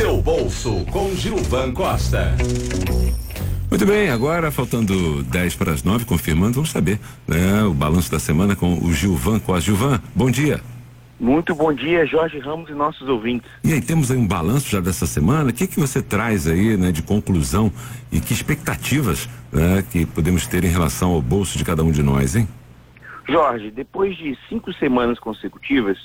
Seu bolso com Gilvan Costa. Muito bem, agora faltando 10 para as 9, confirmando, vamos saber né, o balanço da semana com o Gilvan Costa. Gilvan, bom dia. Muito bom dia, Jorge Ramos e nossos ouvintes. E aí, temos aí um balanço já dessa semana. O que que você traz aí, né, de conclusão e que expectativas né, que podemos ter em relação ao bolso de cada um de nós, hein? Jorge, depois de cinco semanas consecutivas,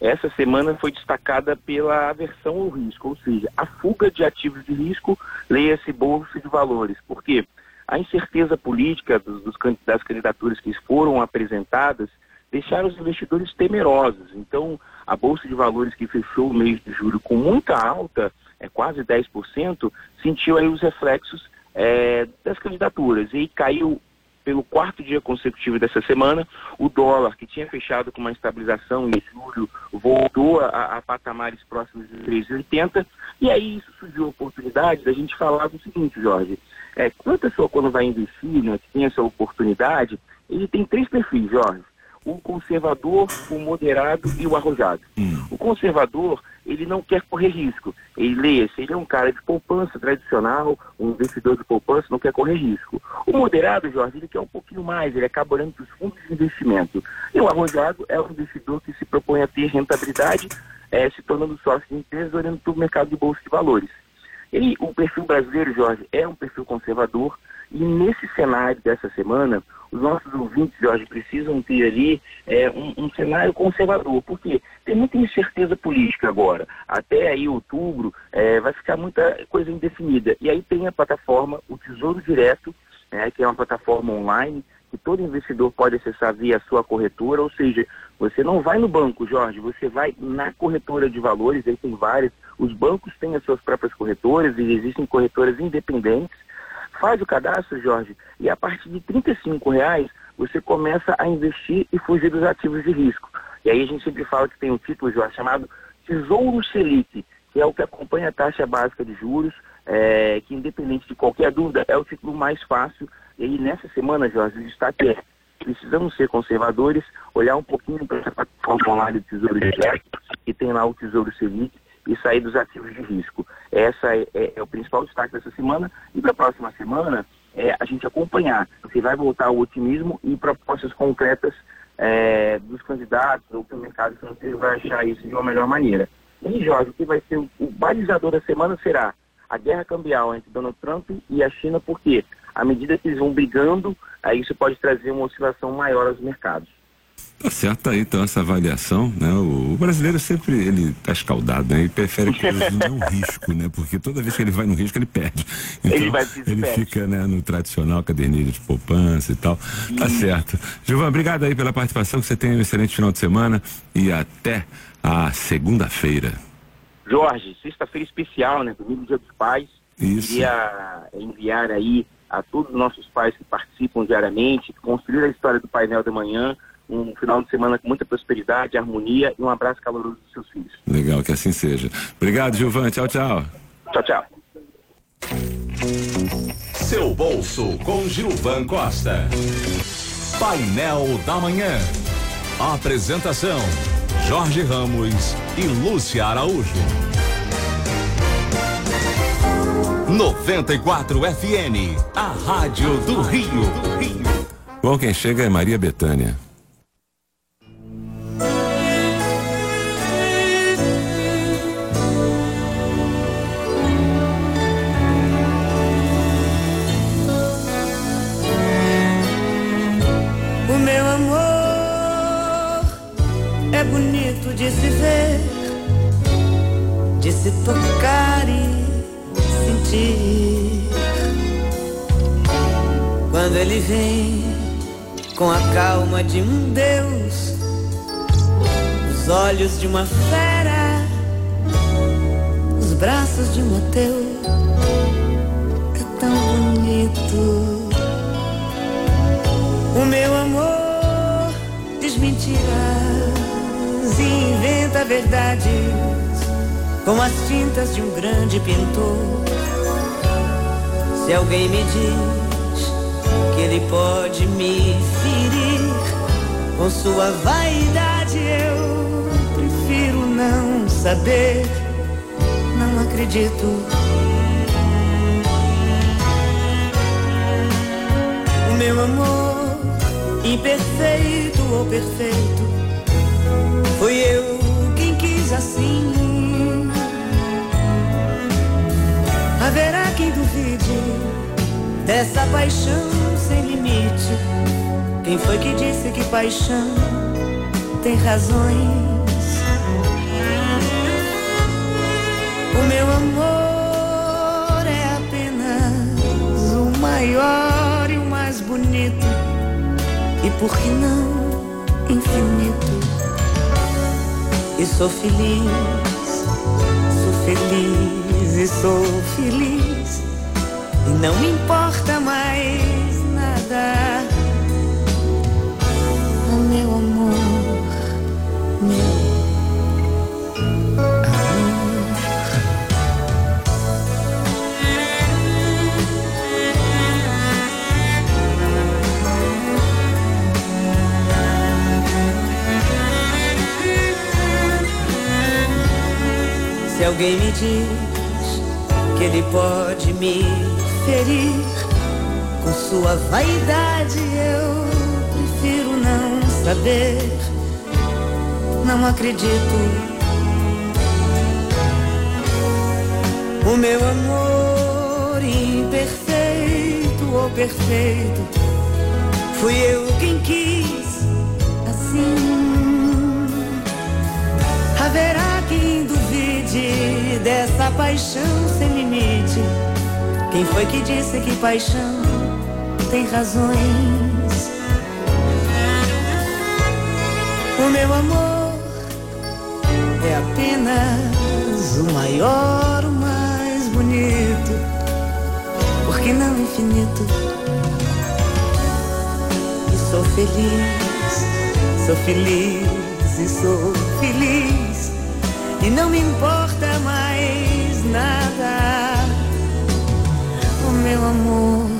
essa semana foi destacada pela aversão ao risco, ou seja, a fuga de ativos de risco, leia-se bolsa de valores. Por quê? A incerteza política dos, dos, das candidaturas que foram apresentadas deixaram os investidores temerosos. Então, a bolsa de valores que fechou o mês de julho com muita alta, é quase 10%, sentiu aí os reflexos é, das candidaturas e caiu pelo quarto dia consecutivo dessa semana, o dólar, que tinha fechado com uma estabilização em julho, voltou a, a patamares próximos de 3,80, e aí isso surgiu a oportunidade da gente falar do seguinte, Jorge, é, quando a pessoa quando vai investir, né, que tem essa oportunidade, ele tem três perfis, Jorge o conservador, o moderado e o arrojado. Hum. O conservador, ele não quer correr risco. Ele se ele é um cara de poupança tradicional, um investidor de poupança, não quer correr risco. O moderado, Jorge, ele quer um pouquinho mais, ele acaba olhando para os fundos de investimento. E o arrojado é um investidor que se propõe a ter rentabilidade, é, se tornando sócio de empresas, olhando para o mercado de bolsa de valores. E o perfil brasileiro, Jorge, é um perfil conservador, e nesse cenário dessa semana, os nossos ouvintes, Jorge, precisam ter ali é, um, um, cenário conservador, porque tem muita incerteza política agora. Até aí, outubro, é, vai ficar muita coisa indefinida. E aí tem a plataforma, o Tesouro Direto, é, que é uma plataforma online, que todo investidor pode acessar via sua corretora, ou seja, você não vai no banco, Jorge, você vai na corretora de valores, aí tem várias, os bancos têm as suas próprias corretoras e existem corretoras independentes, Faz o cadastro, Jorge, e a partir de R$ reais você começa a investir e fugir dos ativos de risco. E aí a gente sempre fala que tem um título, Jorge, chamado Tesouro Selic, que é o que acompanha a taxa básica de juros, é, que independente de qualquer dúvida, é o título mais fácil. E aí nessa semana, Jorge, o destaque é precisamos ser conservadores, olhar um pouquinho para essa plataforma online do Tesouro Direto, que tem lá o Tesouro Selic, e sair dos ativos de risco. Essa é, é, é o principal destaque dessa semana. E para a próxima semana, é a gente acompanhar se vai voltar o otimismo e propostas concretas é, dos candidatos ou que o mercado financeiro vai achar isso de uma melhor maneira. E, Jorge, o que vai ser o, o balizador da semana será a guerra cambial entre Donald Trump e a China, porque à medida que eles vão brigando, isso pode trazer uma oscilação maior aos mercados. Tá certo aí, então, essa avaliação, né? O, o brasileiro sempre, ele tá escaldado, né? Ele prefere que não um risco, né? Porque toda vez que ele vai no risco, ele perde. Então, ele, vai, ele fica, né, no tradicional cadernilha de poupança e tal. Tá certo. Gilvan, obrigado aí pela participação, que você tenha um excelente final de semana e até a segunda-feira. Jorge, sexta-feira especial, né? Domingo Dia dos Pais. Isso. Queria enviar aí a todos os nossos pais que participam diariamente, construir a história do painel da manhã, um final de semana com muita prosperidade, harmonia e um abraço caloroso dos seus filhos. Legal, que assim seja. Obrigado, Gilvan. Tchau, tchau. Tchau, tchau. Seu bolso com Gilvan Costa. Painel da Manhã. Apresentação: Jorge Ramos e Lúcia Araújo. 94 FM, a Rádio do Rio. Bom, quem chega é Maria Betânia. Se tocar e sentir. Quando ele vem com a calma de um Deus, os olhos de uma fera, os braços de um ateu, é tão bonito. O meu amor desmentirá se inventa verdades com as tintas de um grande pintor. Se alguém me diz que ele pode me ferir com sua vaidade, eu prefiro não saber, não acredito. O meu amor, imperfeito ou perfeito, foi eu paixão sem limite. Quem foi que disse que paixão tem razões? O meu amor é apenas o maior e o mais bonito, e por que não infinito? E sou feliz, sou feliz e sou feliz, e não me importa mais alguém me diz que ele pode me ferir com sua vaidade, eu prefiro não saber. Não acredito. O meu amor imperfeito ou perfeito, fui eu quem quis paixão sem limite. Quem foi que disse que paixão tem razões? O meu amor é apenas o maior, o mais bonito, porque não infinito. E sou feliz, sou feliz e sou feliz e não me importa mais nada, o meu amor.